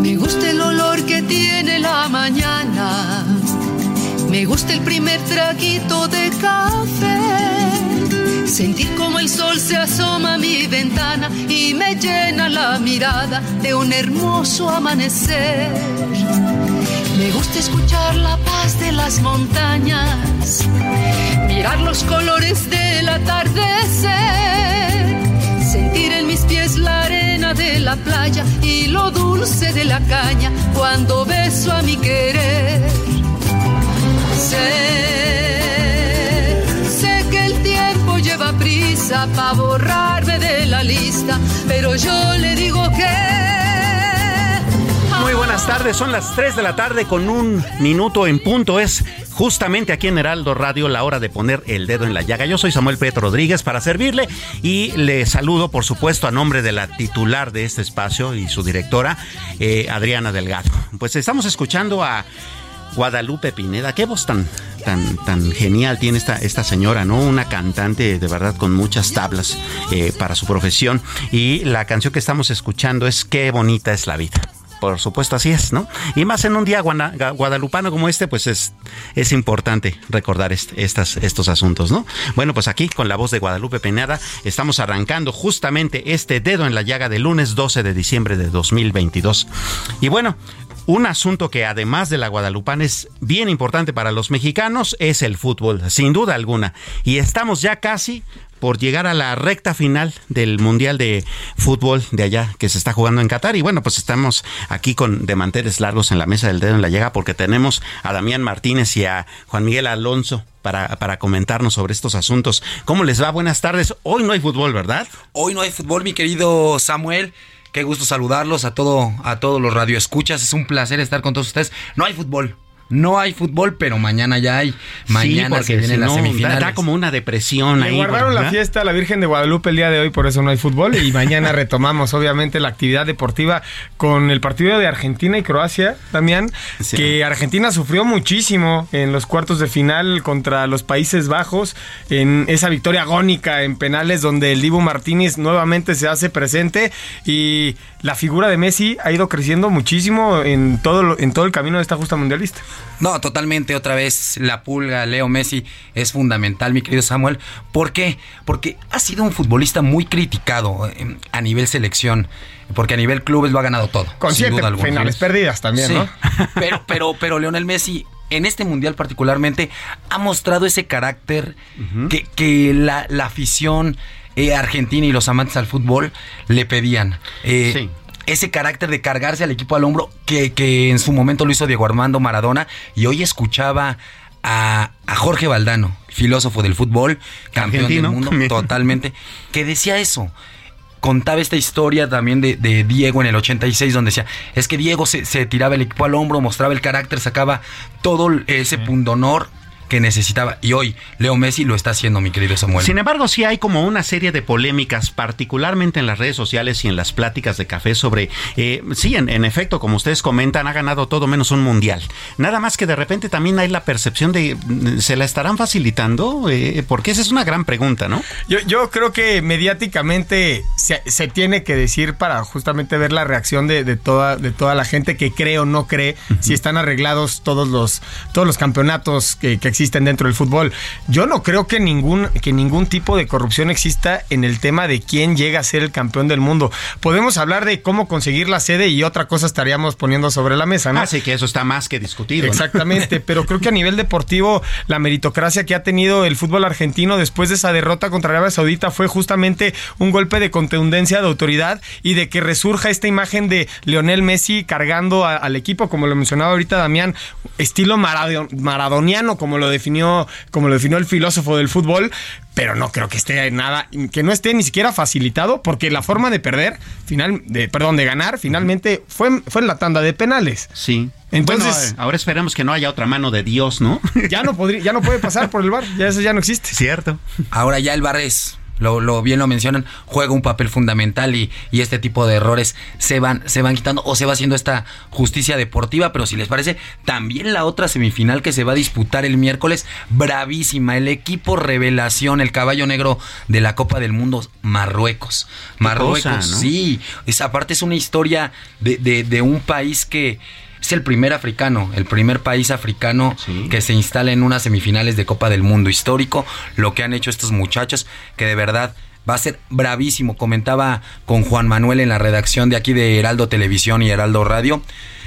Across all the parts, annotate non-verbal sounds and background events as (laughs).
Me gusta el olor que tiene la mañana. Me gusta el primer traguito de café. Sentir como el sol se asoma a mi ventana y me llena la mirada de un hermoso amanecer. Me gusta escuchar la paz de las montañas, mirar los colores del atardecer, mis pies la arena de la playa y lo dulce de la caña cuando beso a mi querer. Sé, sé que el tiempo lleva prisa para borrarme de la lista, pero yo le digo que... Muy buenas tardes, son las 3 de la tarde con un minuto en punto. Es justamente aquí en Heraldo Radio la hora de poner el dedo en la llaga. Yo soy Samuel Pedro Rodríguez para servirle y le saludo, por supuesto, a nombre de la titular de este espacio y su directora, eh, Adriana Delgado. Pues estamos escuchando a Guadalupe Pineda. Qué voz tan, tan, tan genial tiene esta, esta señora, ¿no? Una cantante de verdad con muchas tablas eh, para su profesión. Y la canción que estamos escuchando es Qué bonita es la vida por supuesto así es, ¿no? Y más en un día guadalupano como este, pues es, es importante recordar estas, estos asuntos, ¿no? Bueno, pues aquí con la voz de Guadalupe Pineda estamos arrancando justamente este dedo en la llaga del lunes 12 de diciembre de 2022. Y bueno, un asunto que además de la guadalupana es bien importante para los mexicanos es el fútbol, sin duda alguna. Y estamos ya casi por llegar a la recta final del Mundial de Fútbol de allá que se está jugando en Qatar. Y bueno, pues estamos aquí con de manteles largos en la mesa del dedo en la llega porque tenemos a Damián Martínez y a Juan Miguel Alonso. Para, para, comentarnos sobre estos asuntos. ¿Cómo les va? Buenas tardes. Hoy no hay fútbol, ¿verdad? Hoy no hay fútbol, mi querido Samuel. Qué gusto saludarlos a todo a todos los radioescuchas. Es un placer estar con todos ustedes. No hay fútbol. No hay fútbol, pero mañana ya hay. Mañana sí, se vienen las semifinales. Da, como una depresión Me ahí. guardaron la fiesta a la Virgen de Guadalupe el día de hoy, por eso no hay fútbol. Y mañana (laughs) retomamos, obviamente, la actividad deportiva con el partido de Argentina y Croacia, Damián. Sí. Que Argentina sufrió muchísimo en los cuartos de final contra los Países Bajos, en esa victoria agónica en penales, donde el Dibu Martínez nuevamente se hace presente. Y la figura de Messi ha ido creciendo muchísimo en todo, en todo el camino de esta justa mundialista. No, totalmente. Otra vez la pulga, Leo Messi, es fundamental, mi querido Samuel. ¿Por qué? Porque ha sido un futbolista muy criticado eh, a nivel selección. Porque a nivel clubes lo ha ganado todo. Con siete finales perdidas también, sí. ¿no? (laughs) Pero, pero, pero Leonel Messi en este mundial particularmente ha mostrado ese carácter uh -huh. que, que la, la afición eh, argentina y los amantes al fútbol le pedían. Eh, sí ese carácter de cargarse al equipo al hombro que, que, en su momento lo hizo Diego Armando Maradona y hoy escuchaba a, a Jorge Valdano, filósofo del fútbol, campeón Argentino. del mundo, totalmente, que decía eso. Contaba esta historia también de, de, Diego en el 86, donde decía, es que Diego se, se, tiraba el equipo al hombro, mostraba el carácter, sacaba todo ese pundonor que necesitaba. Y hoy Leo Messi lo está haciendo, mi querido Samuel. Sin embargo, sí hay como una serie de polémicas, particularmente en las redes sociales y en las pláticas de café sobre, eh, sí, en, en, efecto, como ustedes comentan, ha ganado todo menos un mundial. Nada más que de repente también hay la percepción de, ¿se la estarán facilitando? Eh, porque esa es una gran pregunta, ¿no? Yo, yo creo que mediáticamente se, se, tiene que decir para justamente ver la reacción de, de, toda, de toda la gente que cree o no cree uh -huh. si están arreglados todos los, todos los campeonatos que, que existen dentro del fútbol. Yo no creo que ningún, que ningún tipo de corrupción exista en el tema de quién llega a ser el campeón del mundo. Podemos hablar de cómo conseguir la sede y otra cosa estaríamos poniendo sobre la mesa, ¿no? Así que eso está más que discutido. Exactamente, ¿no? pero creo que a nivel deportivo la meritocracia que ha tenido el fútbol argentino después de esa derrota contra Arabia Saudita fue justamente un golpe de contundencia, de autoridad y de que resurja esta imagen de Lionel Messi cargando a, al equipo, como lo mencionaba ahorita Damián, estilo maradoniano, como lo definió, como lo definió el filósofo del fútbol, pero no creo que esté nada, que no esté ni siquiera facilitado, porque la forma de perder, final, de, perdón, de ganar, finalmente fue, fue en la tanda de penales. Sí. Entonces, bueno, ahora esperemos que no haya otra mano de Dios, ¿no? (laughs) Ya no podría, ya no puede pasar por el bar, ya eso ya no existe. Cierto. Ahora ya el bar es lo, lo, bien lo mencionan, juega un papel fundamental y, y, este tipo de errores se van, se van quitando o se va haciendo esta justicia deportiva, pero si les parece, también la otra semifinal que se va a disputar el miércoles, bravísima, el equipo revelación, el caballo negro de la Copa del Mundo, Marruecos. Marruecos, cosa, ¿no? sí, esa parte es una historia de, de, de un país que es el primer africano, el primer país africano sí. que se instala en unas semifinales de Copa del Mundo histórico, lo que han hecho estos muchachos, que de verdad va a ser bravísimo. Comentaba con Juan Manuel en la redacción de aquí de Heraldo Televisión y Heraldo Radio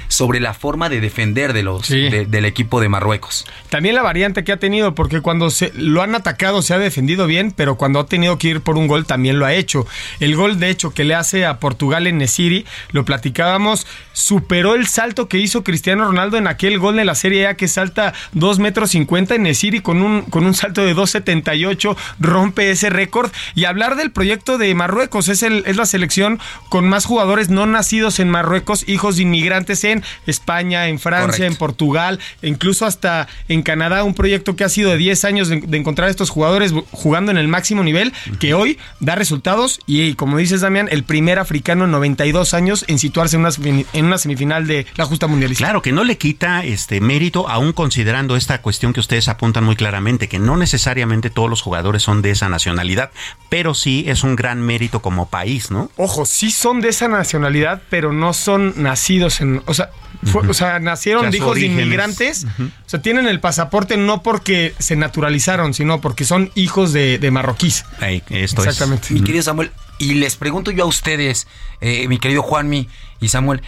sobre la forma de defender de los sí. de, del equipo de Marruecos. También la variante que ha tenido, porque cuando se lo han atacado se ha defendido bien, pero cuando ha tenido que ir por un gol también lo ha hecho. El gol, de hecho, que le hace a Portugal en Nesiri, lo platicábamos, superó el salto que hizo Cristiano Ronaldo en aquel gol de la Serie A que salta 2 metros 50 en Nesiri con un, con un salto de 2.78, rompe ese récord. Y hablar del proyecto de Marruecos, es, el, es la selección con más jugadores no nacidos en Marruecos, hijos de inmigrantes en España, en Francia, Correcto. en Portugal, incluso hasta en Canadá, un proyecto que ha sido de 10 años de, de, encontrar estos jugadores jugando en el máximo nivel, que hoy da resultados y como dices Damián, el primer africano en 92 años en situarse en una, en una semifinal de la justa mundialista. Claro, que no le quita este mérito, aún considerando esta cuestión que ustedes apuntan muy claramente, que no necesariamente todos los jugadores son de esa nacionalidad, pero sí es un gran mérito como país, ¿no? Ojo, sí son de esa nacionalidad, pero no son nacidos en, o sea, fue, uh -huh. o sea, nacieron de hijos de inmigrantes. Uh -huh. O sea, tienen el pasaporte no porque se naturalizaron, sino porque son hijos de, de marroquíes. Hey, esto Exactamente. Es. Mi querido Samuel, y les pregunto yo a ustedes, eh, mi querido Juanmi y Samuel,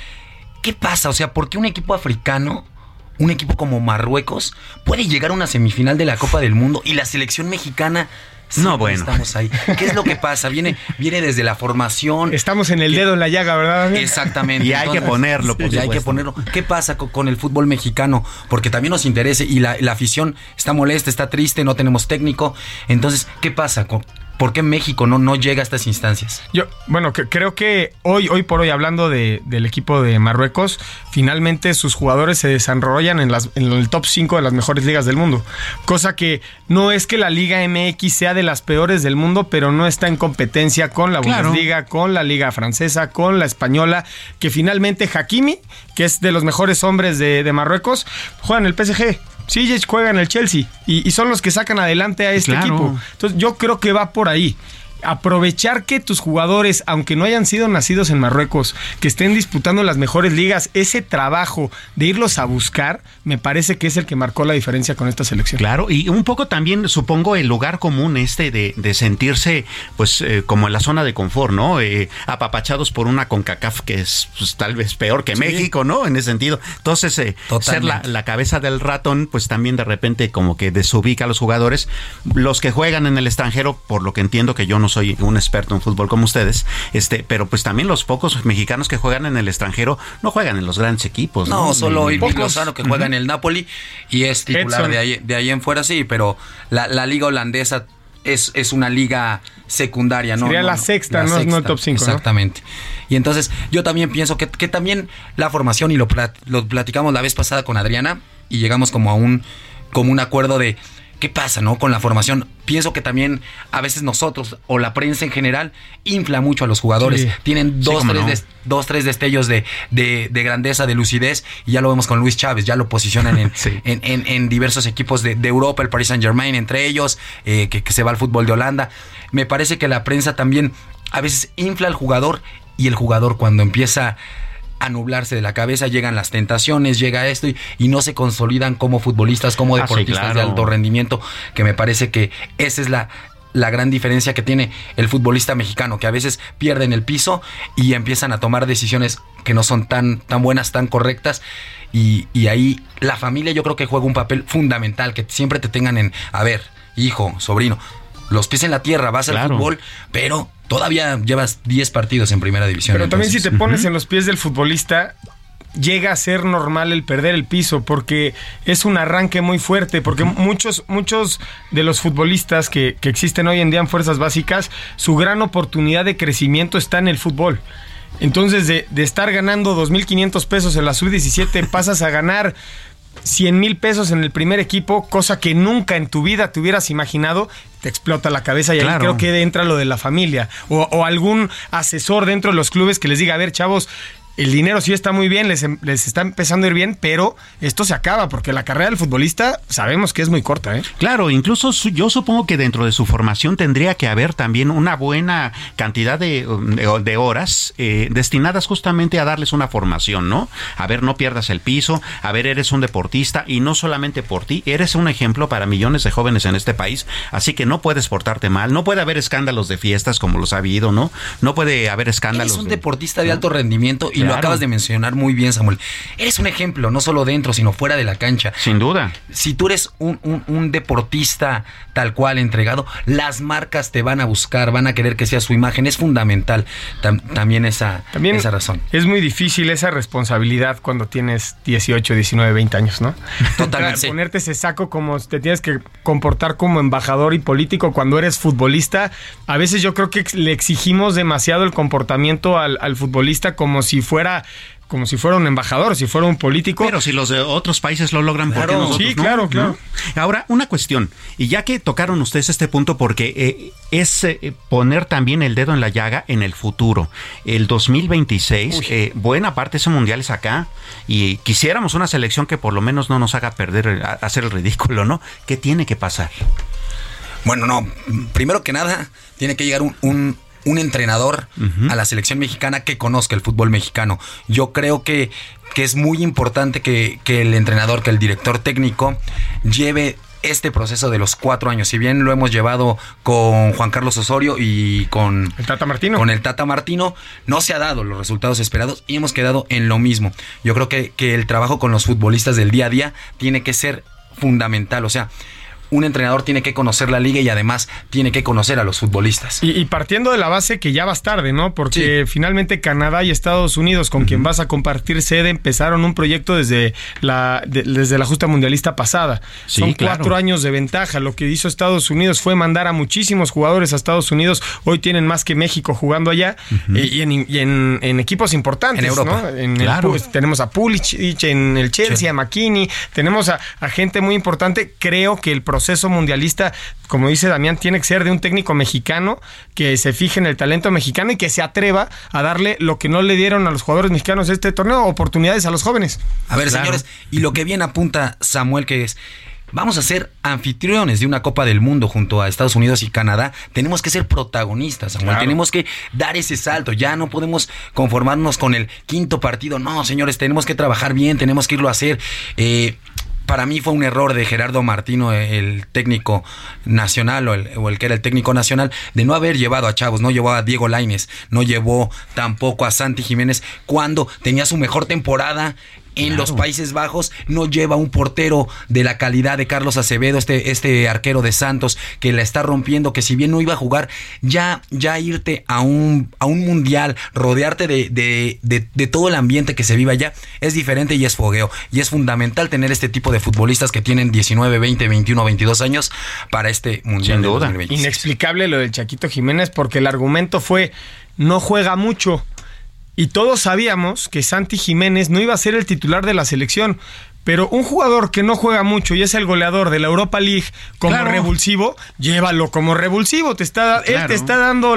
¿qué pasa? O sea, ¿por qué un equipo africano, un equipo como Marruecos, puede llegar a una semifinal de la Copa del Mundo y la selección mexicana no, bueno. Estamos ahí. ¿Qué es lo que pasa? Viene, viene desde la formación. Estamos en el dedo en la llaga, ¿verdad? Exactamente. (laughs) Y hay Entonces, que ponerlo, por sí, hay que ponerlo. ¿Qué pasa con, con, el fútbol mexicano? Porque también nos interesa y la, la afición está molesta, está triste, no tenemos técnico. Entonces, ¿qué pasa? ¿Por qué México no, no llega a estas instancias? Yo, bueno, que, creo que hoy, hoy por hoy, hablando de, del equipo de Marruecos, finalmente sus jugadores se desarrollan en, las, en el top 5 de las mejores ligas del mundo. Cosa que no es que la Liga MX sea de las peores del mundo, pero no está en competencia con la claro. Bundesliga, con la Liga Francesa, con la Española, que finalmente Hakimi, que es de los mejores hombres de, de Marruecos, juega en el PSG. Sijic juega en el Chelsea y, y, son los que sacan adelante a este claro. equipo. Entonces yo creo que va por ahí aprovechar que tus jugadores, aunque no hayan sido nacidos en Marruecos, que estén disputando las mejores ligas, ese trabajo de irlos a buscar, me parece que es el que marcó la diferencia con esta selección. Claro, y un poco también supongo el lugar común este de, de sentirse pues eh, como en la zona de confort, ¿no? Eh, apapachados por una CONCACAF que es pues, tal vez peor que sí. México, ¿no? En ese sentido. Entonces, eh, ser la, la, cabeza del ratón, pues también de repente como que desubica a los jugadores. Los que juegan en el extranjero, por lo que entiendo que yo no soy un experto en fútbol como ustedes, este, pero pues también los pocos mexicanos que juegan en el extranjero no juegan en los grandes equipos. No, no solo Irving Lozano que juega uh -huh. en el Napoli y es titular de ahí, de ahí en fuera, sí, pero la, la liga holandesa es, es, una liga secundaria, ¿no? Sería no, la sexta, la no, sexta, no el top 5. Exactamente. ¿no? Y entonces yo también pienso que, que también la formación, y lo, plat, lo platicamos la vez pasada con Adriana, y llegamos como a un como un acuerdo de ¿Qué pasa, no? Con la formación. Pienso que también a veces nosotros o la prensa en general infla mucho a los jugadores. Tienen dos, tres dos, tres destellos de, grandeza, de lucidez. Y ya lo vemos con Luis Chávez. Ya lo posicionan en, (laughs) en, diversos equipos de, Europa, el Paris Saint Germain, entre ellos, eh, que, que se va al fútbol de Holanda. Me parece que la prensa también a veces infla al jugador y el jugador cuando empieza a nublarse de la cabeza, llegan las tentaciones, llega esto y, no se consolidan como futbolistas, como ah, deportistas de alto rendimiento, que me parece que esa es la, la gran diferencia que tiene el futbolista mexicano, que a veces pierden el piso y empiezan a tomar decisiones que no son tan, tan buenas, tan correctas. Y, y ahí la familia yo creo que juega un papel fundamental, que siempre te tengan en, a ver, hijo, sobrino, los pies en la tierra, vas al fútbol, pero todavía llevas 10 partidos en primera división. Pero también si te pones en los pies del futbolista, llega a ser normal el perder el piso porque es un arranque muy fuerte porque muchos muchos de los futbolistas que, que, existen hoy en día en fuerzas básicas su gran oportunidad de crecimiento está en el fútbol. Entonces de, de estar ganando 2.500 pesos en la sub-17 pasas a ganar 100 mil pesos en el primer equipo, cosa que nunca en tu vida te hubieras imaginado, te explota la cabeza y ahí creo que entra lo de la familia o, o, algún asesor dentro de los clubes que les diga, a ver chavos, el dinero sí está muy bien, les, em, les, está empezando a ir bien, pero esto se acaba porque la carrera del futbolista sabemos que es muy corta. ¿eh? Claro, incluso yo supongo que dentro de su formación tendría que haber también una buena cantidad de, de, horas eh, destinadas justamente a darles una formación, ¿no? A ver, no pierdas el piso, a ver, eres un deportista y no solamente por ti, eres un ejemplo para millones de jóvenes en este país, así que no puedes portarte mal, no puede haber escándalos de fiestas como los ha habido, ¿no? No puede haber escándalos. Eres un deportista de alto rendimiento y lo acabas de mencionar muy bien, Samuel. Eres un ejemplo, no solo dentro, sino fuera de la cancha. Sin duda. Si tú eres un, deportista tal cual, entregado, las marcas te van a buscar, van a querer que sea su imagen. Es fundamental también, esa, también esa razón. Es muy difícil esa responsabilidad cuando tienes 18, 19, 20 años, ¿no? (laughs) Totalmente. Ponerte ese saco como te tienes que comportar como embajador y político cuando eres futbolista. A veces yo creo que le exigimos demasiado el comportamiento al, al futbolista como si fuera como si fuera un embajador, si fuera un político. Pero si los de otros países lo logran, ¿por qué nosotros Sí, claro, claro. Ahora, una cuestión, y ya que tocaron ustedes este punto, porque eh, es eh, poner también el dedo en la llaga en el futuro. El 2026, eh, buena parte de ese mundial es acá, y quisiéramos una selección que por lo menos no nos haga perder, hacer el ridículo, ¿no? ¿Qué tiene que pasar? Bueno, no, primero que nada, tiene que llegar un un entrenador a la selección mexicana que conozca el fútbol mexicano. Yo creo que, que es muy importante que, el entrenador, que el director técnico lleve este proceso de los cuatro años. Si bien lo hemos llevado con Juan Carlos Osorio y con el Tata Martino, con el Tata Martino, no se ha dado los resultados esperados y hemos quedado en lo mismo. Yo creo que, que el trabajo con los futbolistas del día a día tiene que ser fundamental. O sea, un entrenador tiene que conocer la liga y además tiene que conocer a los futbolistas. Y, partiendo de la base que ya vas tarde, ¿no? Porque finalmente Canadá y Estados Unidos, con quien vas a compartir sede, empezaron un proyecto desde la, desde la justa mundialista pasada. Son cuatro años de ventaja. Lo que hizo Estados Unidos fue mandar a muchísimos jugadores a Estados Unidos. Hoy tienen más que México jugando allá y, en, equipos importantes. En Europa. ¿no? tenemos a Pulisic en el Chelsea, a McKinney, tenemos a, a gente muy importante. Creo que el proceso proceso mundialista, como dice Damián, tiene que ser de un técnico mexicano que se fije en el talento mexicano y que se atreva a darle lo que no le dieron a los jugadores mexicanos de este torneo, oportunidades a los jóvenes. A ver, señores, y lo que bien apunta Samuel, que es vamos a ser anfitriones de una Copa del Mundo junto a Estados Unidos y Canadá, tenemos que ser protagonistas, Samuel. Tenemos que dar ese salto. Ya no podemos conformarnos con el quinto partido. No, señores, tenemos que trabajar bien, tenemos que irlo a hacer. Eh, para mí fue un error de Gerardo Martino, el técnico nacional o el, que era el técnico nacional, de no haber llevado a Chavos, no llevó a Diego Laines, no llevó tampoco a Santi Jiménez cuando tenía su mejor temporada en los Países Bajos no lleva un portero de la calidad de Carlos Acevedo, este, este arquero de Santos que la está rompiendo, que si bien no iba a jugar, ya, ya irte a un, a un mundial, rodearte de, de, todo el ambiente que se viva allá, es diferente y es fogueo. Y es fundamental tener este tipo de futbolistas que tienen 19, 20, 21, 22 años para este mundial. Sin Inexplicable lo del Chaquito Jiménez porque el argumento fue no juega mucho. Y todos sabíamos que Santi Jiménez no iba a ser el titular de la selección, Pero un jugador que no juega mucho y es el goleador de la Europa League como Claro. revulsivo, llévalo como revulsivo. Te está, Él Claro. te está dando,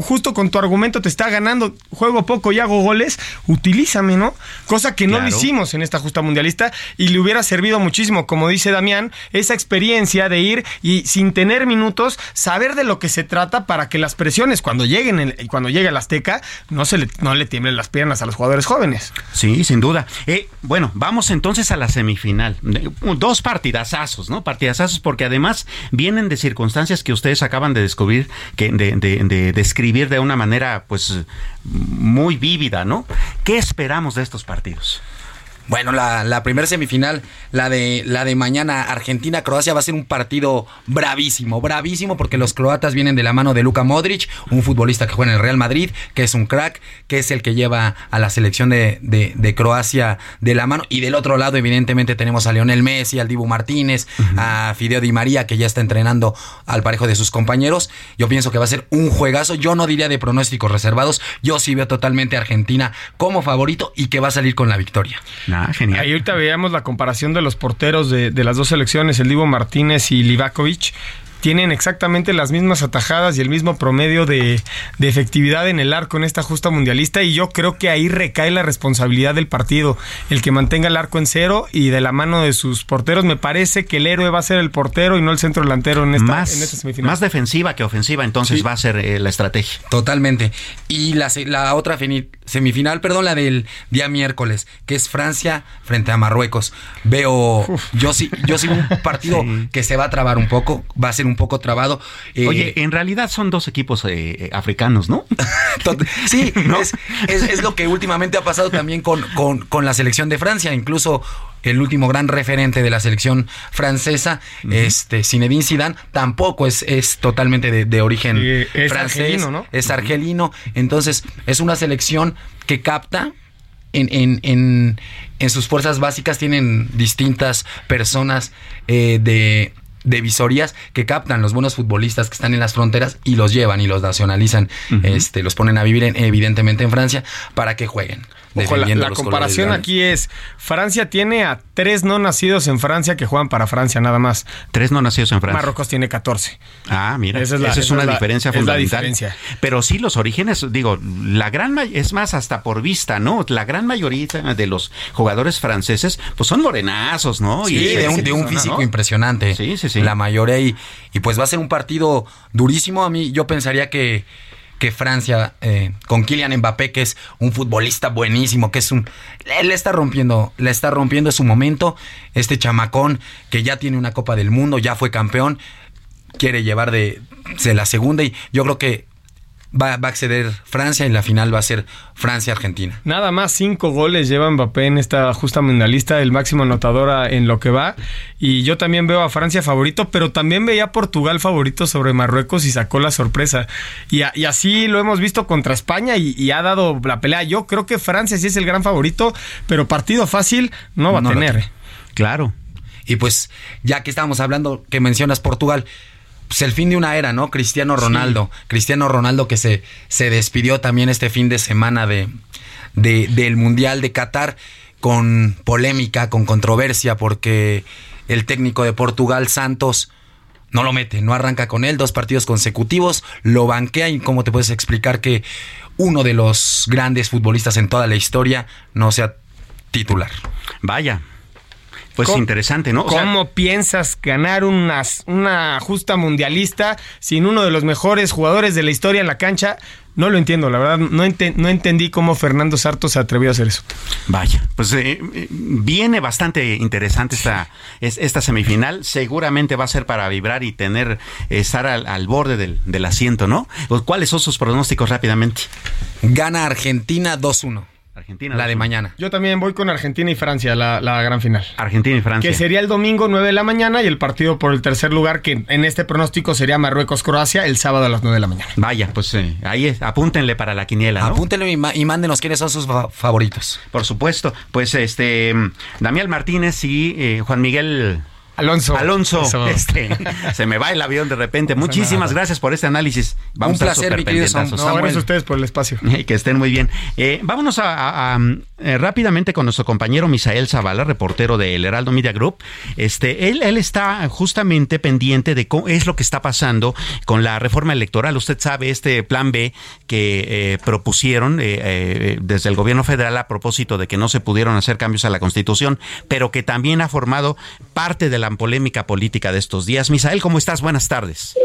justo con tu argumento, te está ganando. Juego poco y hago goles. Utilízame, ¿no? Cosa que no lo hicimos en esta justa mundialista y le hubiera servido muchísimo, como dice Damián, esa experiencia de ir y sin tener minutos, saber de lo que se trata para que las presiones cuando lleguen el- cuando llegue el Azteca no se le, no le tiemblen las piernas a los jugadores jóvenes. Sí, sin duda. Eh, bueno, vamos entonces a la semifinal. Eh, Dos partidazazos, ¿no? Partidazazos porque además vienen de circunstancias que ustedes acaban de descubrir, que de, de- de describir de una manera, pues, muy vívida, ¿no? ¿Qué esperamos de estos partidos? Bueno, la, la primera semifinal, la de, la de mañana, Argentina-Croacia, va a ser un partido bravísimo, bravísimo, porque los croatas vienen de la mano de Luka Modric, un futbolista que juega en el Real Madrid, que es un crack, que es el que lleva a la selección de, de- de Croacia de la mano. Y del otro lado, evidentemente, tenemos a Lionel Messi, al Dibu Martínez, a Fideo Di María, que ya está entrenando al parejo de sus compañeros. Yo pienso que va a ser un juegazo. Yo no diría de pronósticos reservados. Yo sí veo totalmente a Argentina como favorito y que va a salir con la victoria. Ah, genial. Ahí ahorita veíamos la comparación de los porteros de, de las dos selecciones, el Divo Martínez y Livakovic. Tienen exactamente las mismas atajadas y el mismo promedio de, de efectividad en el arco en esta justa mundialista y yo creo que ahí recae la responsabilidad del partido, el que mantenga el arco en cero y de la mano de sus porteros. Me parece que el héroe va a ser el portero y no el centro delantero en esta, más, en esta semifinal. más defensiva que ofensiva, entonces Sí. va a ser eh, la estrategia. Totalmente. Y la, la otra semifinal, perdón, la del día miércoles, que es Francia frente a Marruecos. Veo, yo sí, yo sí un (laughs) partido que se va a trabar un poco, va a ser un poco trabado. Eh, Oye, en realidad son dos equipos eh, eh, africanos, ¿no? (laughs) Sí, (laughs) es, es- es lo que últimamente ha pasado también con, con- con la selección de Francia. Incluso el último gran referente de la selección francesa, este Zinedine Zidane, tampoco es, es totalmente de, de origen es francés. argelino, ¿no? Es argelino. Entonces, es una selección que capta. En, en- en- en sus fuerzas básicas tienen distintas personas eh, de, de visorías que captan los buenos futbolistas que están en las fronteras y los llevan y los nacionalizan, este, los ponen a vivir en- evidentemente en Francia para que jueguen. Ojo, la, comparación aquí es, Francia tiene a tres no nacidos en Francia que juegan para Francia nada más. Tres no nacidos en Francia. Marruecos tiene 14. Ah, mira, Esa es la- esa una es la- diferencia es la fundamental. diferencia. Pero sí, los orígenes, digo, la gran es más hasta por vista, ¿no? La gran mayoría de los jugadores franceses, pues son morenazos, ¿no? Sí, de un, de un ¿no? físico impresionante. Sí, sí, sí. La mayoría. Y, y pues va a ser un partido durísimo. A mí, yo pensaría que, que Francia, eh, con Kylian Mbappé, que es un futbolista buenísimo, que es un. Le, está rompiendo, le está rompiendo en su momento. Este chamacón que ya tiene una Copa del Mundo, ya fue campeón, quiere llevar de la segunda. Y yo creo que va, va a acceder Francia y la final va a ser Francia-Argentina. Nada más cinco goles lleva Mbappé en esta justa mundialista, el máximo anotador en lo que va. Y yo también veo a Francia favorito, pero también veía a Portugal favorito sobre Marruecos y sacó la sorpresa. Y, a- y así lo hemos visto contra España y, y ha dado la pelea. Yo creo que Francia sí es el gran favorito, pero partido fácil no va No a tener. tiene. Claro. Y pues, ya que estábamos hablando, que mencionas Portugal, pues el fin de una era, ¿no? Cristiano Ronaldo. Cristiano Ronaldo que se, se despidió también este fin de semana de, de- del Mundial de Qatar con polémica, con controversia, porque el técnico de Portugal, Santos, no lo mete, no arranca con él, dos partidos consecutivos, lo banquea y cómo te puedes explicar que uno de los grandes futbolistas en toda la historia no sea titular. Vaya. Pues ¿Cómo- interesante, ¿no? O sea, ¿Cómo piensas ganar unas- una justa mundialista sin uno de los mejores jugadores de la historia en la cancha? No lo entiendo, la verdad. No, no entendí cómo Fernando Sarto se atrevió a hacer eso. Vaya, pues eh, eh, viene bastante interesante esta, es- esta semifinal. Seguramente va a ser para vibrar y tener, estar al, al borde del, del asiento, ¿no? ¿Cuáles son sus pronósticos rápidamente? Gana Argentina 2-1. Argentina. La de 2-1. mañana. Yo también voy con Argentina y Francia, la, la gran final. Argentina y Francia. Que sería el domingo 9 de la mañana y el partido por el tercer lugar, que en este pronóstico sería Marruecos-Croacia, el sábado a las 9 de la mañana. Vaya, pues eh, ahí es, apúntenle para la quiniela, ¿no? Apúntenlo y, y mándenos quiénes son sus fa- favoritos. Por supuesto. Pues este, mm, Damián Martínez y eh, Juan Miguel Alonso. Alonso, este, (laughs) se me va el avión de repente. Muchísimas gracias por este análisis. Vamos Un placer, a mi querido. No, gracias a ustedes por el espacio. (laughs) que estén muy bien. Eh, vámonos a, eh, rápidamente con nuestro compañero Misael Zavala, reportero del Heraldo Media Group. Este, él, él está justamente pendiente de cómo es lo que está pasando con la reforma electoral. Usted sabe este plan B que eh, propusieron desde el gobierno federal a propósito de que no se pudieron hacer cambios a la Constitución, pero que también ha formado parte de la polémica política de estos días. Misael, ¿cómo estás? Buenas tardes.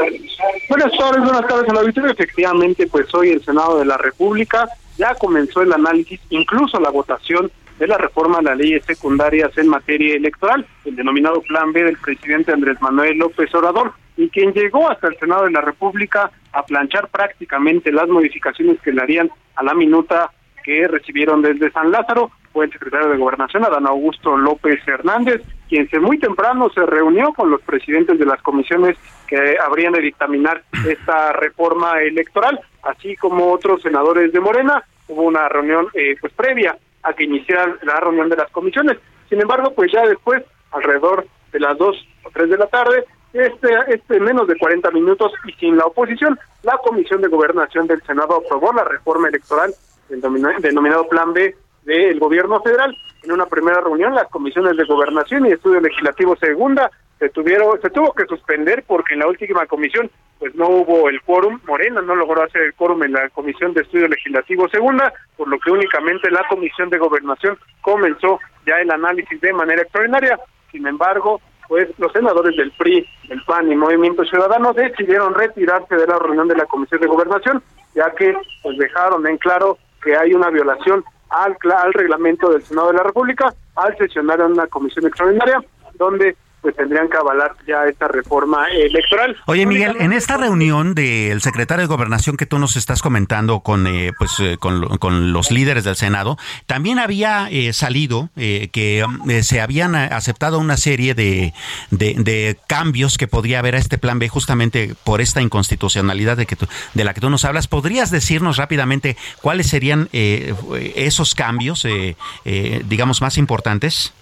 Buenas tardes, buenas tardes a la auditorio. Efectivamente, pues hoy el Senado de la República ya comenzó el análisis, incluso la votación de la reforma a las leyes secundarias en materia electoral, el denominado Plan B del presidente Andrés Manuel López Obrador, y quien llegó hasta el Senado de la República a planchar prácticamente las modificaciones que le harían a la minuta que recibieron desde San Lázaro fue el secretario de Gobernación, Adán Augusto López Hernández, quien muy temprano se reunió con los presidentes de las comisiones que habrían de dictaminar esta reforma electoral, así como otros senadores de Morena. Hubo una reunión eh, pues previa a que iniciara la reunión de las comisiones. Sin embargo, pues ya después, alrededor de las dos o tres de la tarde, este, este menos de 40 minutos y sin la oposición, la Comisión de Gobernación del Senado aprobó la reforma electoral el denominado Plan B del gobierno federal. En una primera reunión, las comisiones de gobernación y estudio legislativo segunda se tuvieron, se tuvo que suspender porque en la última comisión pues no hubo el quórum, Morena no logró hacer el quórum en la comisión de estudio legislativo segunda, por lo que únicamente la comisión de gobernación comenzó ya el análisis de manera extraordinaria. Sin embargo, pues los senadores del PRI, del PAN y Movimiento Ciudadano decidieron retirarse de la reunión de la comisión de gobernación, ya que pues dejaron en claro que hay una violación al, al reglamento del Senado de la República al sesionar en una comisión extraordinaria donde pues tendrían que avalar ya esta reforma electoral. Oye Miguel, en esta reunión del secretario de Gobernación que tú nos estás comentando con eh, pues eh, con, los líderes del Senado, también había eh, salido que se habían aceptado una serie de, de, cambios que podría haber a este plan B justamente por esta inconstitucionalidad de que de la que tú nos hablas. ¿Podrías decirnos rápidamente cuáles serían esos cambios, digamos, más importantes?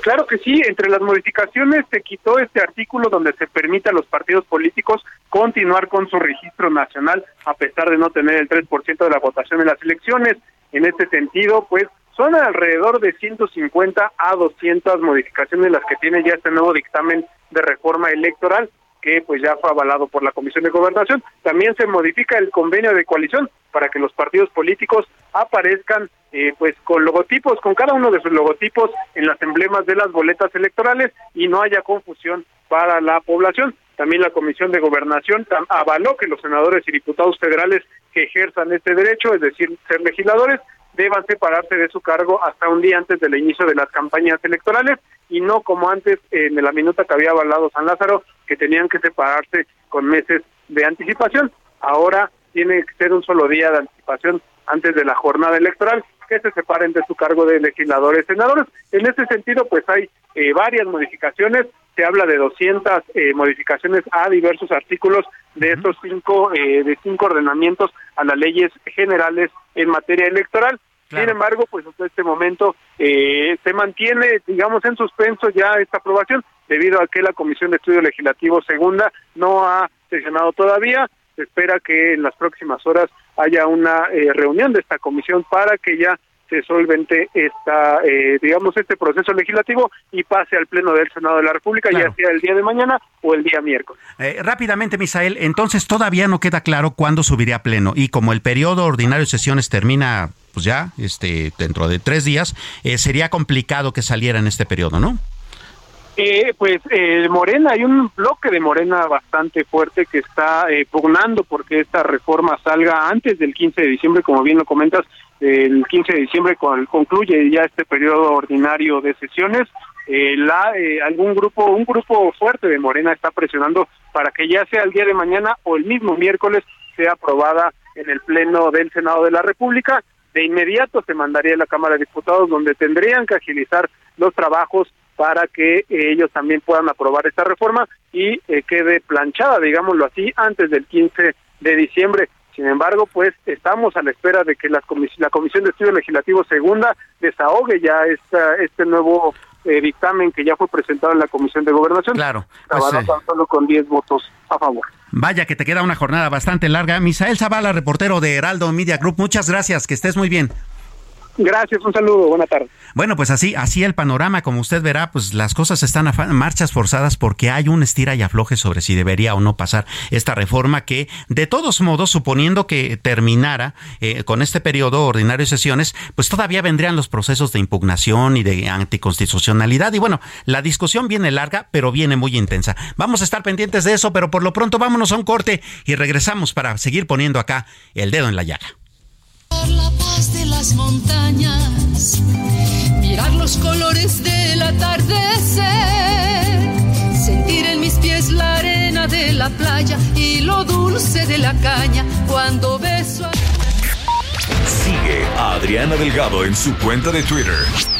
Claro que sí, entre las modificaciones se quitó este artículo donde se permite a los partidos políticos continuar con su registro nacional a pesar de no tener el 3% de la votación en las elecciones. En este sentido, pues son alrededor de 150 a 200 modificaciones las que tiene ya este nuevo dictamen de reforma electoral que pues ya fue avalado por la Comisión de Gobernación. También se modifica el convenio de coalición para que los partidos políticos aparezcan eh, pues con logotipos, con cada uno de sus logotipos en las emblemas de las boletas electorales y no haya confusión para la población. También la Comisión de Gobernación avaló que los senadores y diputados federales que ejerzan este derecho, es decir, ser legisladores, deban separarse de su cargo hasta un día antes del inicio de las campañas electorales y no como antes en la minuta que había avalado San Lázaro, que tenían que separarse con meses de anticipación. Ahora tiene que ser un solo día de anticipación antes de la jornada electoral, que se separen de su cargo de legisladores senadores. En ese sentido, pues hay eh, varias modificaciones, se habla de 200 eh, modificaciones a diversos artículos de estos cinco, eh, de cinco ordenamientos a las leyes generales en materia electoral. Sin embargo, pues hasta este momento eh, se mantiene, digamos, en suspenso ya esta aprobación, debido a que la Comisión de Estudio Legislativo Segunda no ha sesionado todavía. Se espera que en las próximas horas haya una eh, reunión de esta comisión para que ya se solvente esta, eh, digamos, este proceso legislativo y pase al Pleno del Senado de la República, ya sea el día de mañana o el día miércoles. rápidamente, Misael, entonces todavía no queda claro cuándo subiría a Pleno y como el periodo ordinario de sesiones termina pues ya este dentro de tres días, eh, sería complicado que saliera en este periodo, ¿no? Eh, pues eh, Morena, hay un bloque de Morena bastante fuerte que está eh, pugnando porque esta reforma salga antes del 15 de diciembre, como bien lo comentas, el 15 de diciembre concluye ya este periodo ordinario de sesiones. la algún grupo, un grupo fuerte de Morena está presionando para que ya sea el día de mañana o el mismo miércoles sea aprobada en el pleno del Senado de la República de inmediato se mandaría a la Cámara de Diputados donde tendrían que agilizar los trabajos para que ellos también puedan aprobar esta reforma y eh, quede planchada, digámoslo así, antes del 15 de diciembre. Sin embargo, pues estamos a la espera de que la, la Comisión de Estudio Legislativo Segunda desahogue ya esta, este nuevo eh, dictamen que ya fue presentado en la Comisión de Gobernación. Claro. Pues, eh, solo con 10 votos a favor. Vaya que te queda una jornada bastante larga. Misael Zavala, reportero de Heraldo Media Group, muchas gracias, que estés muy bien. Gracias, un saludo, buena tarde. Bueno, pues así, así el panorama, como usted verá, pues las cosas están a marchas forzadas porque hay un estira y afloje sobre si debería o no pasar esta reforma que, de todos modos, suponiendo que terminara eh, con este periodo ordinario de sesiones, pues todavía vendrían los procesos de impugnación y de anticonstitucionalidad. Y bueno, la discusión viene larga, pero viene muy intensa. Vamos a estar pendientes de eso, pero por lo pronto vámonos a un corte y regresamos para seguir poniendo acá el dedo en la llaga la paz de las montañas, mirar los colores del atardecer, sentir en mis pies la arena de la playa y lo dulce de la caña cuando beso a... Sigue a Adriana Delgado en su cuenta de Twitter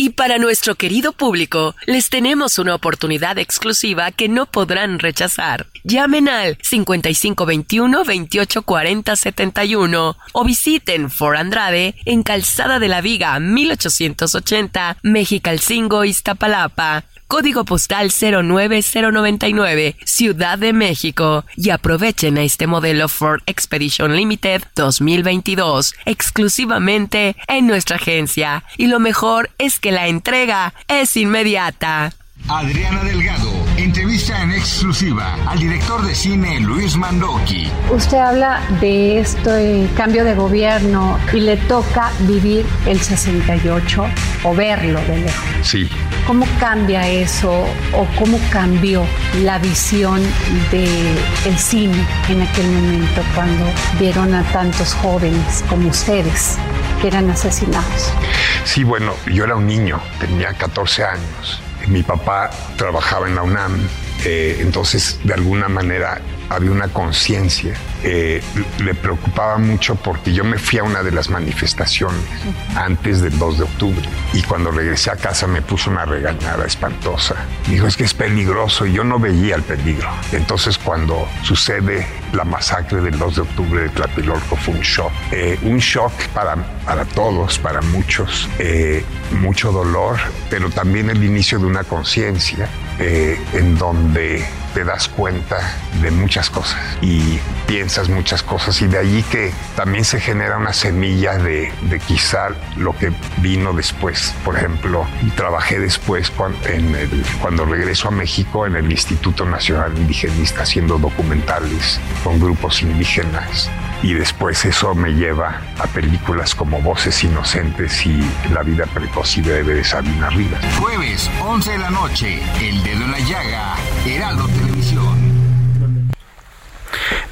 Y para nuestro querido público, les tenemos una oportunidad exclusiva que no podrán rechazar. Llamen al 5521 2840 71 o visiten For Andrade en Calzada de la Viga 1880, Mexicalcingo, Iztapalapa código postal 09099, Ciudad de México, y aprovechen a este modelo Ford Expedition Limited 2022 exclusivamente en nuestra agencia. Y lo mejor es que la entrega es inmediata. Adriana Delgado entrevista en exclusiva al director de cine Luis Mandoki. Usted habla de este cambio de gobierno y le toca vivir el 68 o verlo de lejos. Sí. ¿Cómo cambia eso o cómo cambió la visión del el cine en aquel momento cuando vieron a tantos jóvenes como ustedes que eran asesinados? Sí, bueno, yo era un niño, tenía 14 años mi papá trabajaba en la UNAM, eh, entonces de alguna manera había una conciencia. Eh, le preocupaba mucho porque yo me fui a una de las manifestaciones antes del 2 de octubre y cuando regresé a casa me puso una regañada espantosa. Me dijo, es que es peligroso y yo no veía el peligro. Entonces cuando sucede la masacre del 2 de octubre de Tlatelolco fue un shock. Eh, un shock para, para todos, para muchos, eh, mucho dolor, pero también el inicio de una conciencia en donde te das cuenta de muchas cosas y piensas muchas cosas y de allí que también se genera una semilla de, de quizá lo que vino después. Por ejemplo, trabajé después cuando, en el, cuando regreso a México en el Instituto Nacional Indigenista haciendo documentales con grupos indígenas y después eso me lleva a películas como Voces Inocentes y La vida precoz y de Sabina Rivas. Jueves, 11 de la noche, El Dedo en la Llaga, Heraldo Televisión.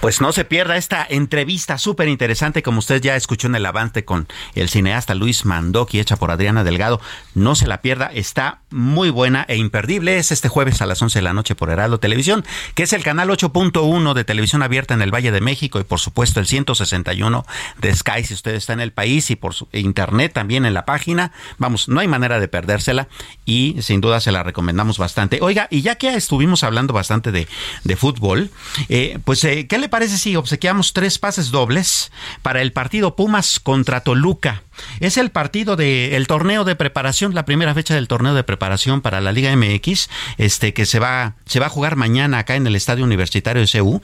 Pues no se pierda esta entrevista súper interesante, como usted ya escuchó en el avance con el cineasta Luis Mandoki, hecha por Adriana Delgado. No se la pierda, está muy buena e imperdible. Es este jueves a las 11 de la noche por Heraldo Televisión, que es el canal 8.1 de televisión abierta en el Valle de México y por supuesto el 161 de Sky si usted está en el país y por su internet también en la página. Vamos, no hay manera de perdérsela y sin duda se la recomendamos bastante. Oiga, y ya que estuvimos hablando bastante de, de fútbol, eh, pues eh, ¿qué le si obsequiamos tres pases dobles para el partido Pumas contra Toluca? Es el partido de el torneo de preparación, la primera fecha del torneo de preparación para la Liga MX, este que se va se va a jugar mañana acá en el Estadio Universitario de CU,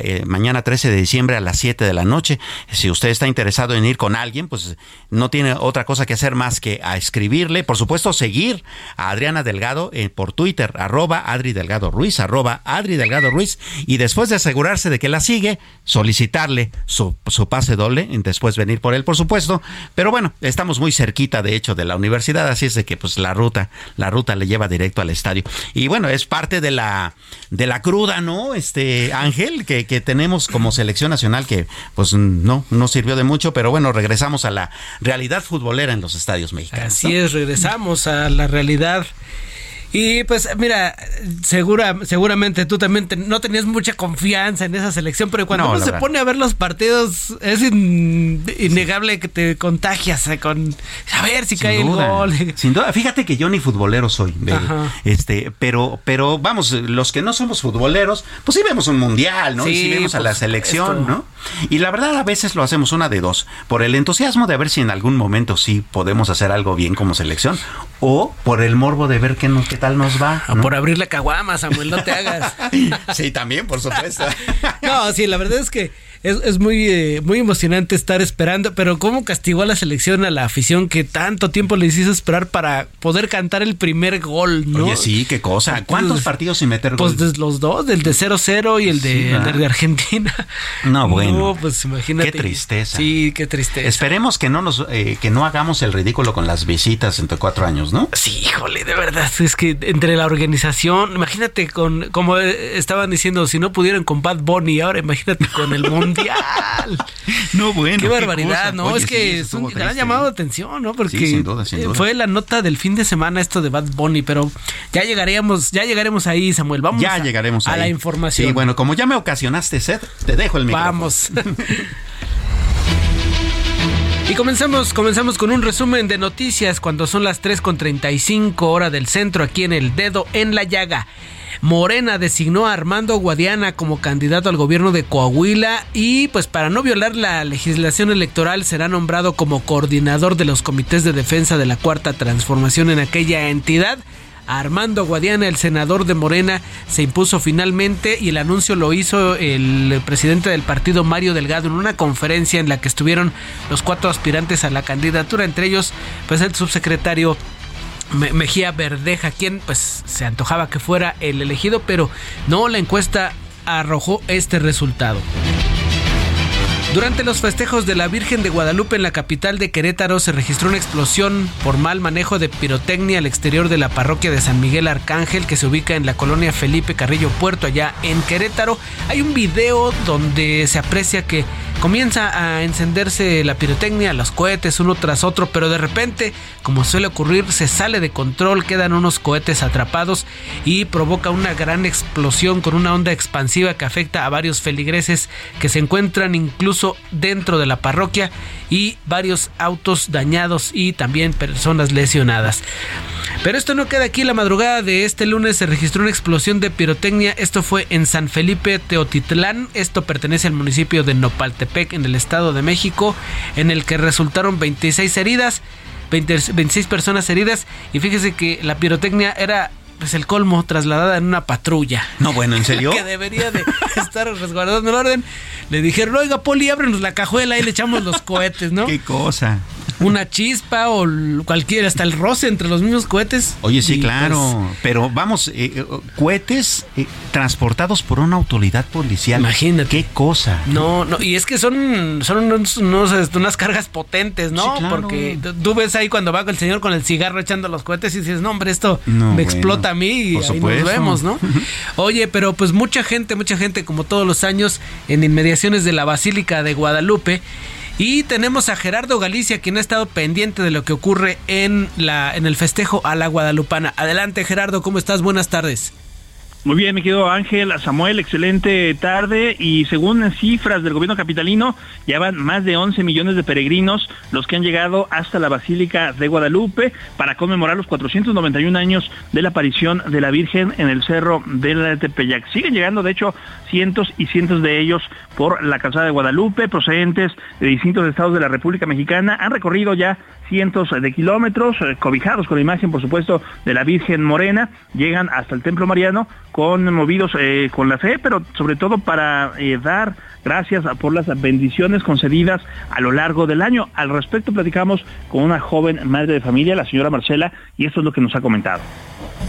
eh, mañana 13 de diciembre a las 7 de la noche. Si usted está interesado en ir con alguien, pues no tiene otra cosa que hacer más que a escribirle, por supuesto seguir a Adriana Delgado eh, por Twitter arroba Adri Delgado Ruiz arroba Adri Delgado Ruiz y después de asegurarse de que la sigue, solicitarle su, su pase doble, y después venir por él, por supuesto, pero bueno, estamos muy cerquita de hecho de la universidad, así es de que pues la ruta, la ruta le lleva directo al estadio. Y bueno, es parte de la de la cruda, ¿no? Este Ángel que, que tenemos como selección nacional que pues no no sirvió de mucho, pero bueno, regresamos a la realidad futbolera en los estadios mexicanos. Así es, regresamos a la realidad y pues mira, segura, seguramente tú también no tenías mucha confianza en esa selección, pero cuando uno se pone a ver los partidos es innegable que te contagias eh, con a ver si cae el gol. (laughs) Sin duda, fíjate que yo ni futbolero soy, este, pero pero vamos, los que no somos futboleros, pues sí vemos un mundial, ¿no? y sí vemos a la selección, ¿no? Y la verdad a veces lo hacemos una de dos, por el entusiasmo de ver si en algún momento sí podemos hacer algo bien como selección o por el morbo de ver qué nos tal nos va. Por abrir la caguama, Samuel, no te hagas. (laughs) sí, también, por supuesto. (laughs) no, sí, la verdad es que es, es muy, eh, muy emocionante estar esperando, pero cómo castigó a la selección, a la afición que tanto tiempo les hizo esperar para poder cantar el primer gol, ¿no? Oye, sí, qué cosa. ¿Cuántos partidos sin meter gol? Pues los dos, del de 0-0 y el de, de Argentina. No, bueno. No, pues imagínate. Qué tristeza. Sí, qué tristeza. Esperemos que no nos, eh, que no hagamos el ridículo con las visitas entre cuatro años, ¿no? Sí, híjole, de verdad, es que entre la organización, imagínate con, como estaban diciendo, si no pudieron con Bad Bunny, ahora imagínate con el mundo (laughs) no, bueno. Qué barbaridad, ¿no? es que es un gran llamado de atención, ¿no? Porque fue la nota del fin de semana esto de Bad Bunny, pero ya llegaremos, ya llegaremos ahí, Samuel. Vamos ya llegaremos a la información. Sí, bueno, como ya me ocasionaste sed, te dejo el micrófono. Vamos. (laughs) Y comenzamos, comenzamos con un resumen de noticias cuando son las 3.35 hora del centro aquí en el dedo en la llaga. Morena designó a Armando Guadiana como candidato al gobierno de Coahuila y pues para no violar la legislación electoral será nombrado como coordinador de los comités de defensa de la cuarta transformación en aquella entidad. Armando Guadiana, el senador de Morena, se impuso finalmente y el anuncio lo hizo el presidente del partido Mario Delgado en una conferencia en la que estuvieron los cuatro aspirantes a la candidatura, entre ellos pues el subsecretario Mejía Verdeja, quien pues se antojaba que fuera el elegido, pero no, la encuesta arrojó este resultado. Durante los festejos de la Virgen de Guadalupe en la capital de Querétaro se registró una explosión por mal manejo de pirotecnia al exterior de la parroquia de San Miguel Arcángel que se ubica en la colonia Felipe Carrillo Puerto allá en Querétaro. Hay un video donde se aprecia que comienza a encenderse la pirotecnia, los cohetes uno tras otro, pero de repente, como suele ocurrir, se sale de control, quedan unos cohetes atrapados y provoca una gran explosión con una onda expansiva que afecta a varios feligreses que se encuentran incluso dentro de la parroquia y varios autos dañados y también personas lesionadas. Pero esto no queda aquí. La madrugada de este lunes se registró una explosión de pirotecnia. Esto fue en San Felipe Teotitlán. Esto pertenece al municipio de Nopaltepec en el Estado de México, en el que resultaron 26 heridas. 26 personas heridas y fíjese que la pirotecnia era pues el colmo, trasladada en una patrulla. No, bueno, ¿en (laughs) serio? que debería de (laughs) estar resguardando el orden. Le dijeron, oiga, Poli, ábrenos la cajuela y le echamos los cohetes, ¿no? (laughs) Qué cosa. Una chispa o cualquiera, hasta el roce entre los mismos cohetes. Oye, sí, claro. Pues, pero vamos, eh, eh, cohetes eh, transportados por una autoridad policial. Imagínate. Qué cosa. No, no, y es que son, son unas cargas potentes, ¿no? Porque tú ves ahí cuando va el señor con el cigarro echando los cohetes y dices, no, hombre, esto me explota a mí y ahí nos vemos, ¿no? (laughs) Oye, pero pues mucha gente, mucha gente, como todos los años, en inmediaciones de la Basílica de Guadalupe. Y tenemos a Gerardo Galicia, quien ha estado pendiente de lo que ocurre en, la, en el festejo a la Guadalupana. Adelante, Gerardo, ¿cómo estás? Buenas tardes. Muy bien, mi querido Ángel, Samuel, excelente tarde y según cifras del gobierno capitalino, ya van más de 11 millones de peregrinos los que han llegado hasta la Basílica de Guadalupe para conmemorar los 491 años de la aparición de la Virgen en el Cerro del Tepeyac. Siguen llegando, de hecho, cientos y cientos de ellos por la calzada de Guadalupe, procedentes de distintos estados de la República Mexicana. Han recorrido ya cientos de kilómetros, eh, cobijados con la imagen, por supuesto, de la Virgen Morena, llegan hasta el Templo Mariano con movidos eh, con la fe, pero sobre todo para eh, dar gracias por las bendiciones concedidas a lo largo del año. Al respecto platicamos con una joven madre de familia, la señora Marcela, y esto es lo que nos ha comentado.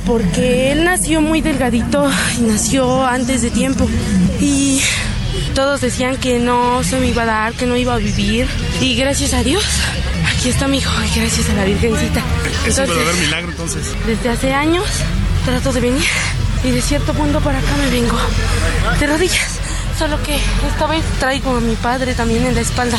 Porque él nació muy delgadito y nació antes de tiempo. Y todos decían que no se me iba a dar, que no iba a vivir. Y gracias a Dios, aquí está mi hijo, gracias a la Virgencita. Es un verdadero milagro entonces. Desde hace años trato de venir y de cierto punto para acá me vengo de rodillas. Solo que esta vez traigo a mi padre también en la espalda.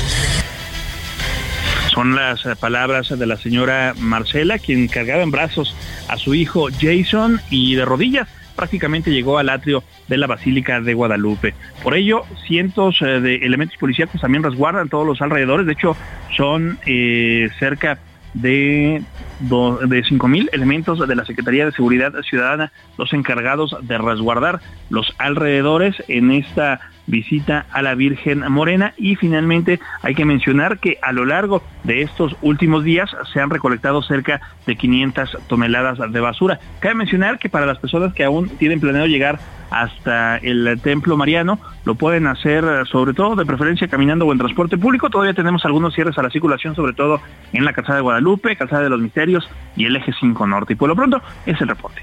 Son las eh, palabras de la señora Marcela, quien cargaba en brazos a su hijo Jason y de rodillas prácticamente llegó al atrio de la Basílica de Guadalupe. Por ello, cientos eh, de elementos policíacos también resguardan todos los alrededores. De hecho, son eh, cerca de, de 5.000 elementos de la Secretaría de Seguridad Ciudadana los encargados de resguardar los alrededores en esta visita a la Virgen Morena y finalmente hay que mencionar que a lo largo de estos últimos días se han recolectado cerca de 500 toneladas de basura. Cabe mencionar que para las personas que aún tienen planeado llegar hasta el Templo Mariano, lo pueden hacer sobre todo de preferencia caminando o en transporte público. Todavía tenemos algunos cierres a la circulación, sobre todo en la Calzada de Guadalupe, Calzada de los Misterios y el Eje 5 Norte. Y por lo pronto es el reporte.